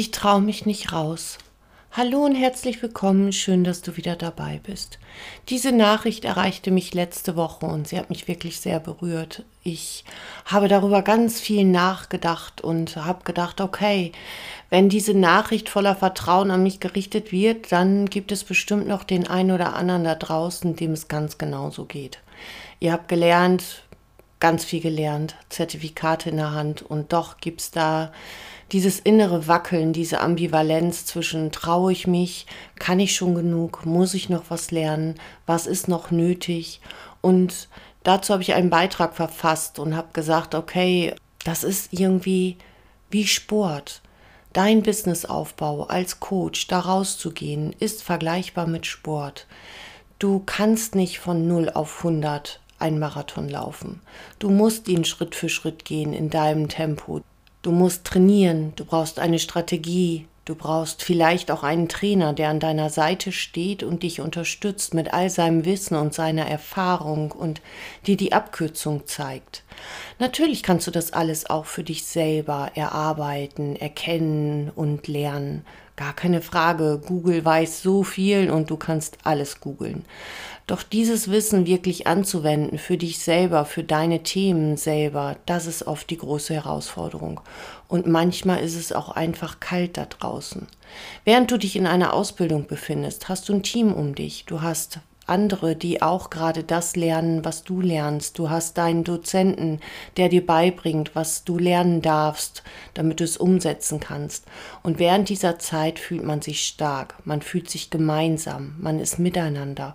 Ich traue mich nicht raus. Hallo und herzlich willkommen, schön, dass du wieder dabei bist. Diese Nachricht erreichte mich letzte Woche und sie hat mich wirklich sehr berührt. Ich habe darüber ganz viel nachgedacht und habe gedacht, okay, wenn diese Nachricht voller Vertrauen an mich gerichtet wird, dann gibt es bestimmt noch den einen oder anderen da draußen, dem es ganz genauso geht. Ihr habt gelernt, ganz viel gelernt, Zertifikate in der Hand und doch gibt es da dieses innere Wackeln, diese Ambivalenz zwischen traue ich mich, kann ich schon genug, muss ich noch was lernen, was ist noch nötig. Und dazu habe ich einen Beitrag verfasst und habe gesagt, okay, das ist irgendwie wie Sport. Dein Businessaufbau als Coach, da rauszugehen, ist vergleichbar mit Sport. Du kannst nicht von 0 auf 100 einen Marathon laufen. Du musst ihn Schritt für Schritt gehen in deinem Tempo. Du musst trainieren, du brauchst eine Strategie, du brauchst vielleicht auch einen Trainer, der an deiner Seite steht und dich unterstützt mit all seinem Wissen und seiner Erfahrung und dir die Abkürzung zeigt. Natürlich kannst du das alles auch für dich selber erarbeiten, erkennen und lernen. Gar keine Frage, Google weiß so viel und du kannst alles googeln. Doch dieses Wissen wirklich anzuwenden für dich selber, für deine Themen selber, das ist oft die große Herausforderung. Und manchmal ist es auch einfach kalt da draußen. Während du dich in einer Ausbildung befindest, hast du ein Team um dich. Du hast andere, die auch gerade das lernen, was du lernst. Du hast deinen Dozenten, der dir beibringt, was du lernen darfst, damit du es umsetzen kannst. Und während dieser Zeit fühlt man sich stark, man fühlt sich gemeinsam, man ist miteinander.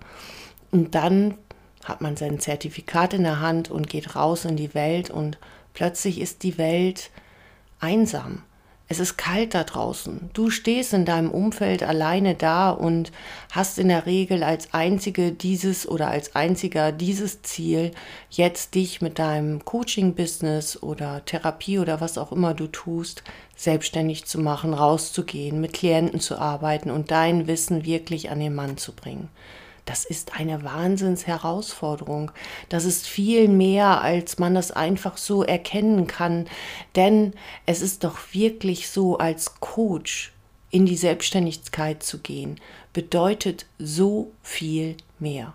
Und dann hat man sein Zertifikat in der Hand und geht raus in die Welt und plötzlich ist die Welt einsam. Es ist kalt da draußen. Du stehst in deinem Umfeld alleine da und hast in der Regel als einzige dieses oder als einziger dieses Ziel, jetzt dich mit deinem Coaching-Business oder Therapie oder was auch immer du tust, selbstständig zu machen, rauszugehen, mit Klienten zu arbeiten und dein Wissen wirklich an den Mann zu bringen. Das ist eine Wahnsinnsherausforderung. Das ist viel mehr, als man das einfach so erkennen kann. Denn es ist doch wirklich so, als Coach in die Selbstständigkeit zu gehen, bedeutet so viel mehr.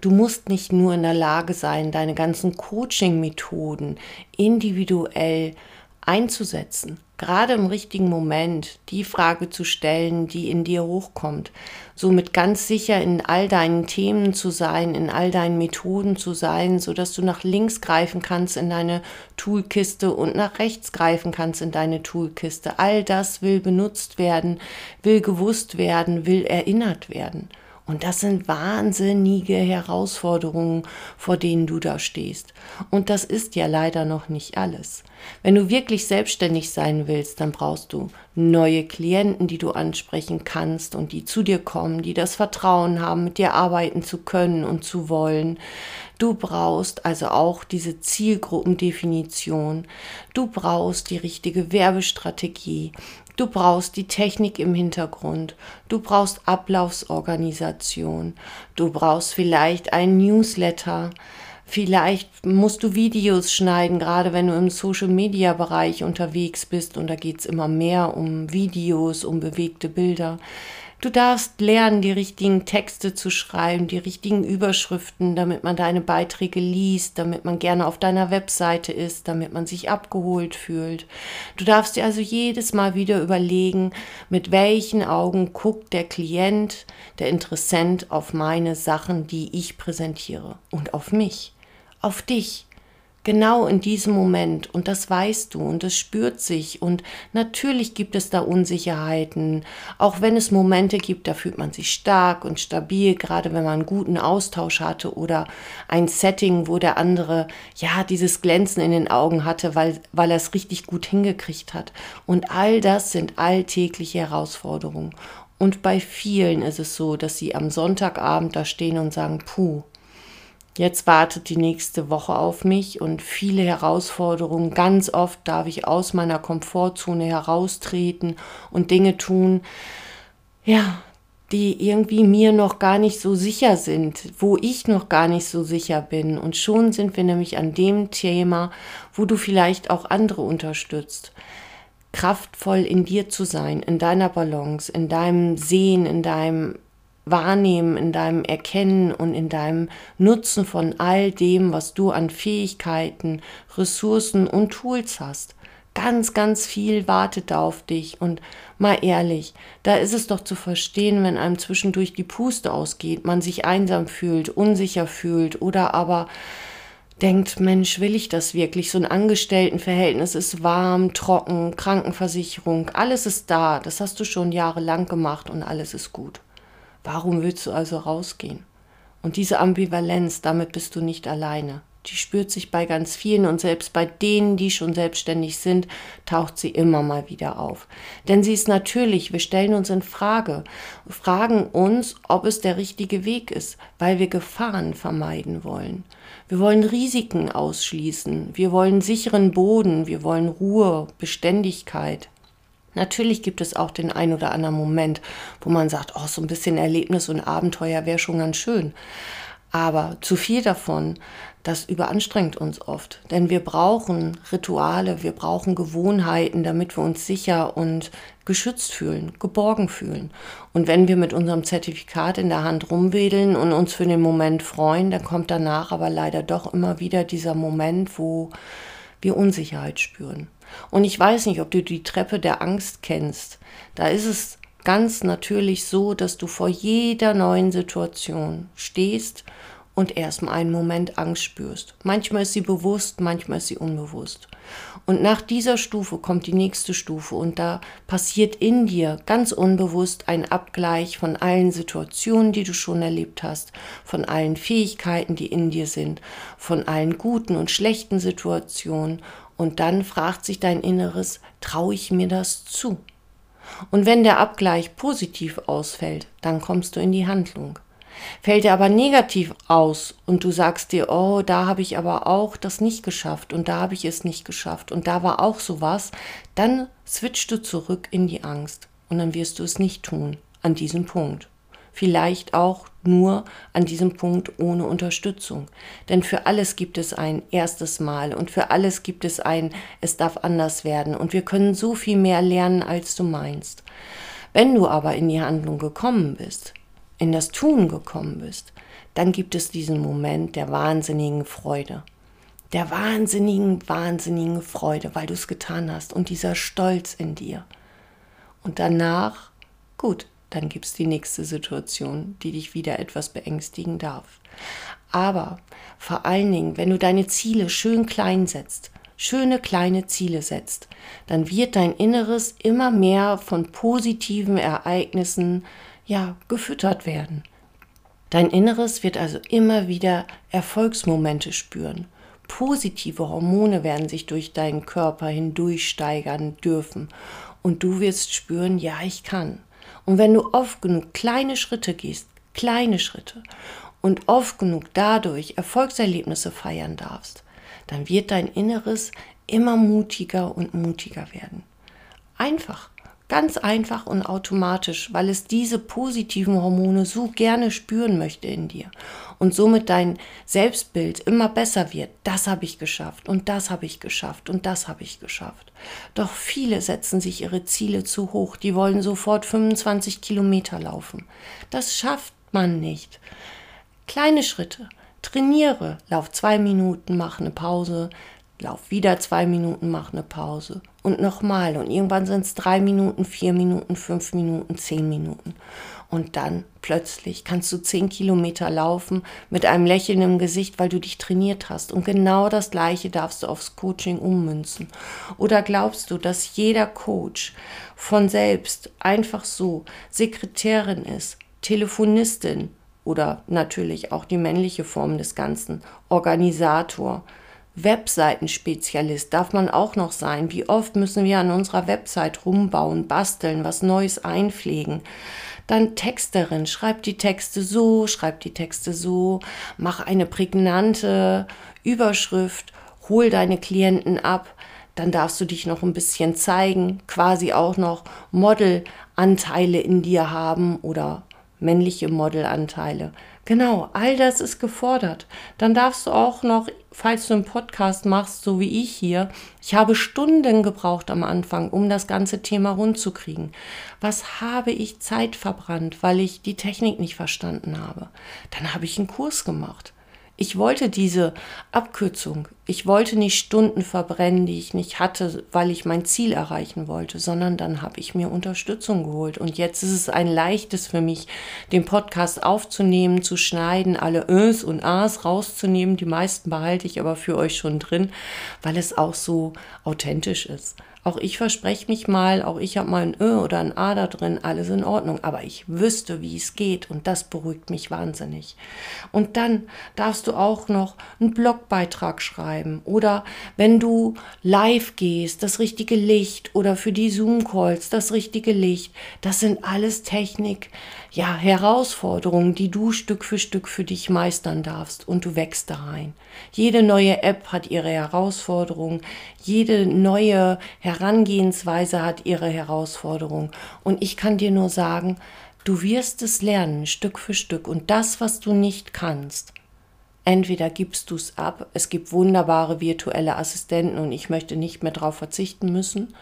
Du musst nicht nur in der Lage sein, deine ganzen Coaching-Methoden individuell einzusetzen, gerade im richtigen Moment die Frage zu stellen, die in dir hochkommt, somit ganz sicher in all deinen Themen zu sein, in all deinen Methoden zu sein, so dass du nach links greifen kannst in deine Toolkiste und nach rechts greifen kannst in deine Toolkiste. All das will benutzt werden, will gewusst werden, will erinnert werden. Und das sind wahnsinnige Herausforderungen, vor denen du da stehst. Und das ist ja leider noch nicht alles. Wenn du wirklich selbstständig sein willst, dann brauchst du neue Klienten, die du ansprechen kannst und die zu dir kommen, die das Vertrauen haben, mit dir arbeiten zu können und zu wollen. Du brauchst also auch diese Zielgruppendefinition. Du brauchst die richtige Werbestrategie. Du brauchst die Technik im Hintergrund. Du brauchst Ablaufsorganisation. Du brauchst vielleicht einen Newsletter. Vielleicht musst du Videos schneiden, gerade wenn du im Social-Media-Bereich unterwegs bist und da geht es immer mehr um Videos, um bewegte Bilder. Du darfst lernen, die richtigen Texte zu schreiben, die richtigen Überschriften, damit man deine Beiträge liest, damit man gerne auf deiner Webseite ist, damit man sich abgeholt fühlt. Du darfst dir also jedes Mal wieder überlegen, mit welchen Augen guckt der Klient, der Interessent auf meine Sachen, die ich präsentiere und auf mich, auf dich. Genau in diesem Moment. Und das weißt du und das spürt sich. Und natürlich gibt es da Unsicherheiten. Auch wenn es Momente gibt, da fühlt man sich stark und stabil, gerade wenn man einen guten Austausch hatte oder ein Setting, wo der andere ja dieses Glänzen in den Augen hatte, weil, weil er es richtig gut hingekriegt hat. Und all das sind alltägliche Herausforderungen. Und bei vielen ist es so, dass sie am Sonntagabend da stehen und sagen, puh, Jetzt wartet die nächste Woche auf mich und viele Herausforderungen. Ganz oft darf ich aus meiner Komfortzone heraustreten und Dinge tun, ja, die irgendwie mir noch gar nicht so sicher sind, wo ich noch gar nicht so sicher bin. Und schon sind wir nämlich an dem Thema, wo du vielleicht auch andere unterstützt. kraftvoll in dir zu sein, in deiner Balance, in deinem Sehen, in deinem Wahrnehmen, in deinem Erkennen und in deinem Nutzen von all dem, was du an Fähigkeiten, Ressourcen und Tools hast. Ganz, ganz viel wartet auf dich. Und mal ehrlich, da ist es doch zu verstehen, wenn einem zwischendurch die Puste ausgeht, man sich einsam fühlt, unsicher fühlt oder aber denkt, Mensch, will ich das wirklich? So ein Angestelltenverhältnis ist warm, trocken, Krankenversicherung, alles ist da. Das hast du schon jahrelang gemacht und alles ist gut. Warum willst du also rausgehen? Und diese Ambivalenz, damit bist du nicht alleine. Die spürt sich bei ganz vielen und selbst bei denen, die schon selbstständig sind, taucht sie immer mal wieder auf. Denn sie ist natürlich, wir stellen uns in Frage, fragen uns, ob es der richtige Weg ist, weil wir Gefahren vermeiden wollen. Wir wollen Risiken ausschließen, wir wollen sicheren Boden, wir wollen Ruhe, Beständigkeit. Natürlich gibt es auch den ein oder anderen Moment, wo man sagt, oh, so ein bisschen Erlebnis und Abenteuer wäre schon ganz schön. Aber zu viel davon, das überanstrengt uns oft. Denn wir brauchen Rituale, wir brauchen Gewohnheiten, damit wir uns sicher und geschützt fühlen, geborgen fühlen. Und wenn wir mit unserem Zertifikat in der Hand rumwedeln und uns für den Moment freuen, dann kommt danach aber leider doch immer wieder dieser Moment, wo wir Unsicherheit spüren. Und ich weiß nicht, ob du die Treppe der Angst kennst. Da ist es ganz natürlich so, dass du vor jeder neuen Situation stehst und erstmal einen Moment Angst spürst. Manchmal ist sie bewusst, manchmal ist sie unbewusst. Und nach dieser Stufe kommt die nächste Stufe und da passiert in dir ganz unbewusst ein Abgleich von allen Situationen, die du schon erlebt hast, von allen Fähigkeiten, die in dir sind, von allen guten und schlechten Situationen und dann fragt sich dein Inneres, traue ich mir das zu? Und wenn der Abgleich positiv ausfällt, dann kommst du in die Handlung. Fällt er aber negativ aus und du sagst dir, oh, da habe ich aber auch das nicht geschafft und da habe ich es nicht geschafft und da war auch sowas, dann switchst du zurück in die Angst und dann wirst du es nicht tun an diesem Punkt. Vielleicht auch nur an diesem Punkt ohne Unterstützung. Denn für alles gibt es ein erstes Mal und für alles gibt es ein, es darf anders werden und wir können so viel mehr lernen, als du meinst. Wenn du aber in die Handlung gekommen bist, in das Tun gekommen bist, dann gibt es diesen Moment der wahnsinnigen Freude. Der wahnsinnigen, wahnsinnigen Freude, weil du es getan hast und dieser Stolz in dir. Und danach, gut, dann gibt es die nächste Situation, die dich wieder etwas beängstigen darf. Aber vor allen Dingen, wenn du deine Ziele schön klein setzt, schöne kleine Ziele setzt, dann wird dein Inneres immer mehr von positiven Ereignissen ja, gefüttert werden. Dein Inneres wird also immer wieder Erfolgsmomente spüren. Positive Hormone werden sich durch deinen Körper hindurch steigern dürfen. Und du wirst spüren, ja, ich kann. Und wenn du oft genug kleine Schritte gehst, kleine Schritte, und oft genug dadurch Erfolgserlebnisse feiern darfst, dann wird dein Inneres immer mutiger und mutiger werden. Einfach. Ganz einfach und automatisch, weil es diese positiven Hormone so gerne spüren möchte in dir und somit dein Selbstbild immer besser wird. Das habe ich geschafft und das habe ich geschafft und das habe ich geschafft. Doch viele setzen sich ihre Ziele zu hoch. Die wollen sofort 25 Kilometer laufen. Das schafft man nicht. Kleine Schritte. Trainiere, lauf zwei Minuten, mach eine Pause, lauf wieder zwei Minuten, mach eine Pause. Und nochmal. Und irgendwann sind es drei Minuten, vier Minuten, fünf Minuten, zehn Minuten. Und dann plötzlich kannst du zehn Kilometer laufen mit einem Lächeln im Gesicht, weil du dich trainiert hast. Und genau das gleiche darfst du aufs Coaching ummünzen. Oder glaubst du, dass jeder Coach von selbst einfach so Sekretärin ist, Telefonistin oder natürlich auch die männliche Form des Ganzen, Organisator, Webseitenspezialist darf man auch noch sein. Wie oft müssen wir an unserer Website rumbauen, basteln, was Neues einpflegen? Dann Texterin, schreib die Texte so, schreib die Texte so, mach eine prägnante Überschrift, hol deine Klienten ab, dann darfst du dich noch ein bisschen zeigen, quasi auch noch Modelanteile in dir haben oder männliche Modelanteile. Genau, all das ist gefordert. Dann darfst du auch noch, falls du einen Podcast machst, so wie ich hier, ich habe Stunden gebraucht am Anfang, um das ganze Thema rund zu kriegen. Was habe ich Zeit verbrannt, weil ich die Technik nicht verstanden habe? Dann habe ich einen Kurs gemacht. Ich wollte diese Abkürzung. Ich wollte nicht Stunden verbrennen, die ich nicht hatte, weil ich mein Ziel erreichen wollte, sondern dann habe ich mir Unterstützung geholt. Und jetzt ist es ein leichtes für mich, den Podcast aufzunehmen, zu schneiden, alle Ös und As rauszunehmen. Die meisten behalte ich aber für euch schon drin, weil es auch so authentisch ist. Auch ich verspreche mich mal, auch ich habe mal ein Ö oder ein A da drin, alles in Ordnung. Aber ich wüsste, wie es geht und das beruhigt mich wahnsinnig. Und dann darfst du auch noch einen Blogbeitrag schreiben oder wenn du live gehst, das richtige Licht oder für die Zoom-Calls das richtige Licht. Das sind alles Technik, ja, Herausforderungen, die du Stück für Stück für dich meistern darfst und du wächst da rein. Jede neue App hat ihre Herausforderungen, jede neue Herangehensweise hat ihre Herausforderungen und ich kann dir nur sagen, du wirst es lernen, Stück für Stück und das, was du nicht kannst, Entweder gibst du es ab, es gibt wunderbare virtuelle Assistenten und ich möchte nicht mehr darauf verzichten müssen,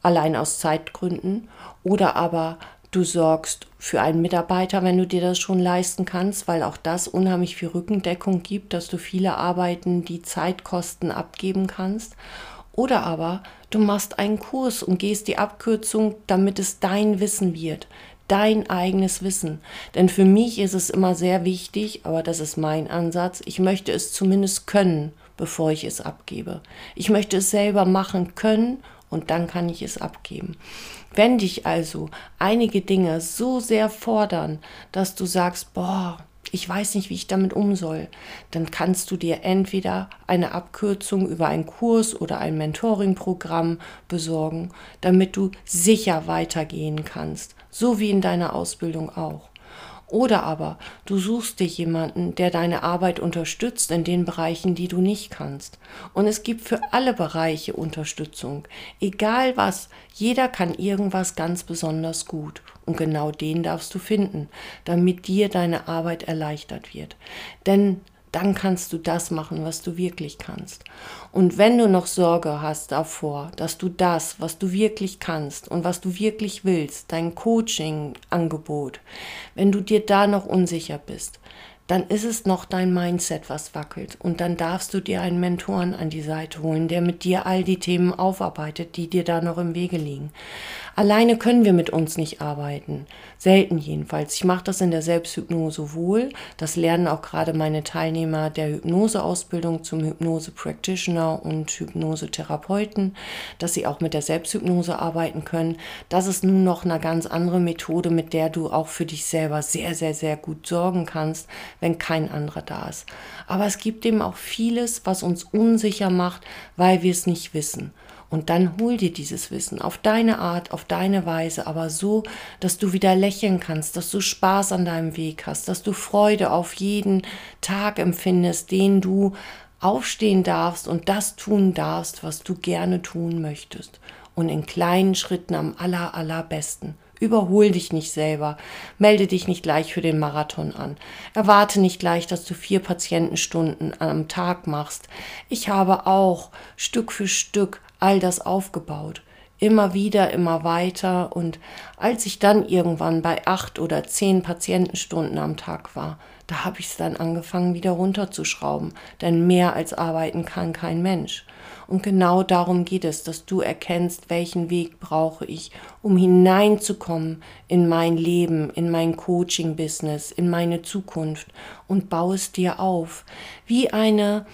allein aus Zeitgründen, oder aber Du sorgst für einen Mitarbeiter, wenn du dir das schon leisten kannst, weil auch das unheimlich viel Rückendeckung gibt, dass du viele Arbeiten, die Zeitkosten abgeben kannst. Oder aber du machst einen Kurs und gehst die Abkürzung, damit es dein Wissen wird, dein eigenes Wissen. Denn für mich ist es immer sehr wichtig, aber das ist mein Ansatz, ich möchte es zumindest können, bevor ich es abgebe. Ich möchte es selber machen können und dann kann ich es abgeben. Wenn dich also einige Dinge so sehr fordern, dass du sagst, boah, ich weiß nicht, wie ich damit um soll, dann kannst du dir entweder eine Abkürzung über einen Kurs oder ein Mentoring-Programm besorgen, damit du sicher weitergehen kannst, so wie in deiner Ausbildung auch. Oder aber du suchst dir jemanden, der deine Arbeit unterstützt in den Bereichen, die du nicht kannst. Und es gibt für alle Bereiche Unterstützung. Egal was, jeder kann irgendwas ganz besonders gut. Und genau den darfst du finden, damit dir deine Arbeit erleichtert wird. Denn dann kannst du das machen, was du wirklich kannst. Und wenn du noch Sorge hast davor, dass du das, was du wirklich kannst und was du wirklich willst, dein Coaching-Angebot, wenn du dir da noch unsicher bist, dann ist es noch dein Mindset, was wackelt. Und dann darfst du dir einen Mentoren an die Seite holen, der mit dir all die Themen aufarbeitet, die dir da noch im Wege liegen. Alleine können wir mit uns nicht arbeiten. Selten jedenfalls. Ich mache das in der Selbsthypnose wohl. Das lernen auch gerade meine Teilnehmer der Hypnoseausbildung zum Hypnose-Practitioner und Hypnose-Therapeuten, dass sie auch mit der Selbsthypnose arbeiten können. Das ist nun noch eine ganz andere Methode, mit der du auch für dich selber sehr, sehr, sehr gut sorgen kannst, wenn kein anderer da ist. Aber es gibt eben auch vieles, was uns unsicher macht, weil wir es nicht wissen. Und dann hol dir dieses Wissen auf deine Art, auf deine Weise, aber so, dass du wieder lächeln kannst, dass du Spaß an deinem Weg hast, dass du Freude auf jeden Tag empfindest, den du aufstehen darfst und das tun darfst, was du gerne tun möchtest. Und in kleinen Schritten am aller, allerbesten. Überhol dich nicht selber. Melde dich nicht gleich für den Marathon an. Erwarte nicht gleich, dass du vier Patientenstunden am Tag machst. Ich habe auch Stück für Stück all das aufgebaut. Immer wieder, immer weiter. Und als ich dann irgendwann bei acht oder zehn Patientenstunden am Tag war, da habe ich es dann angefangen, wieder runterzuschrauben. Denn mehr als arbeiten kann kein Mensch. Und genau darum geht es, dass du erkennst, welchen Weg brauche ich, um hineinzukommen in mein Leben, in mein Coaching-Business, in meine Zukunft und baue es dir auf. Wie eine,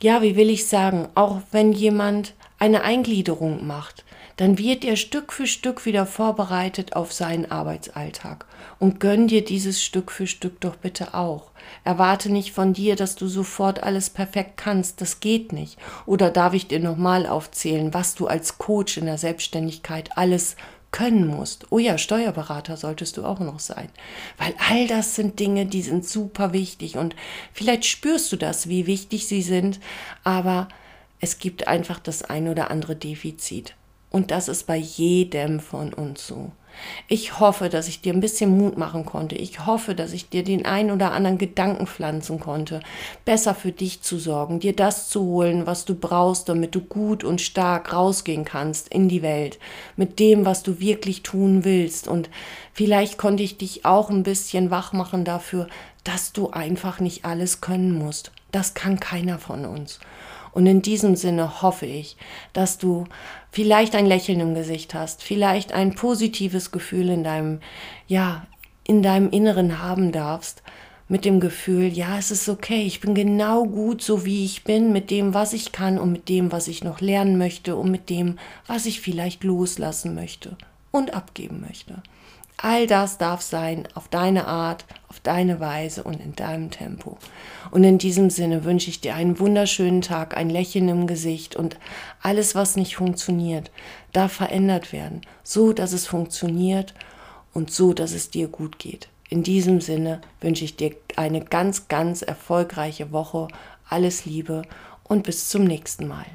ja, wie will ich sagen, auch wenn jemand eine Eingliederung macht, dann wird er Stück für Stück wieder vorbereitet auf seinen Arbeitsalltag. Und gönn dir dieses Stück für Stück doch bitte auch. Erwarte nicht von dir, dass du sofort alles perfekt kannst. Das geht nicht. Oder darf ich dir nochmal aufzählen, was du als Coach in der Selbstständigkeit alles können musst. Oh ja, Steuerberater solltest du auch noch sein. Weil all das sind Dinge, die sind super wichtig. Und vielleicht spürst du das, wie wichtig sie sind. Aber es gibt einfach das ein oder andere Defizit. Und das ist bei jedem von uns so. Ich hoffe, dass ich dir ein bisschen Mut machen konnte. Ich hoffe, dass ich dir den ein oder anderen Gedanken pflanzen konnte, besser für dich zu sorgen, dir das zu holen, was du brauchst, damit du gut und stark rausgehen kannst in die Welt, mit dem, was du wirklich tun willst. Und vielleicht konnte ich dich auch ein bisschen wach machen dafür, dass du einfach nicht alles können musst. Das kann keiner von uns. Und in diesem Sinne hoffe ich, dass du vielleicht ein Lächeln im Gesicht hast, vielleicht ein positives Gefühl in deinem, ja, in deinem Inneren haben darfst, mit dem Gefühl, ja, es ist okay, ich bin genau gut so wie ich bin, mit dem, was ich kann und mit dem, was ich noch lernen möchte und mit dem, was ich vielleicht loslassen möchte und abgeben möchte. All das darf sein auf deine Art, auf deine Weise und in deinem Tempo. Und in diesem Sinne wünsche ich dir einen wunderschönen Tag, ein Lächeln im Gesicht und alles, was nicht funktioniert, darf verändert werden, so dass es funktioniert und so, dass es dir gut geht. In diesem Sinne wünsche ich dir eine ganz, ganz erfolgreiche Woche. Alles Liebe und bis zum nächsten Mal.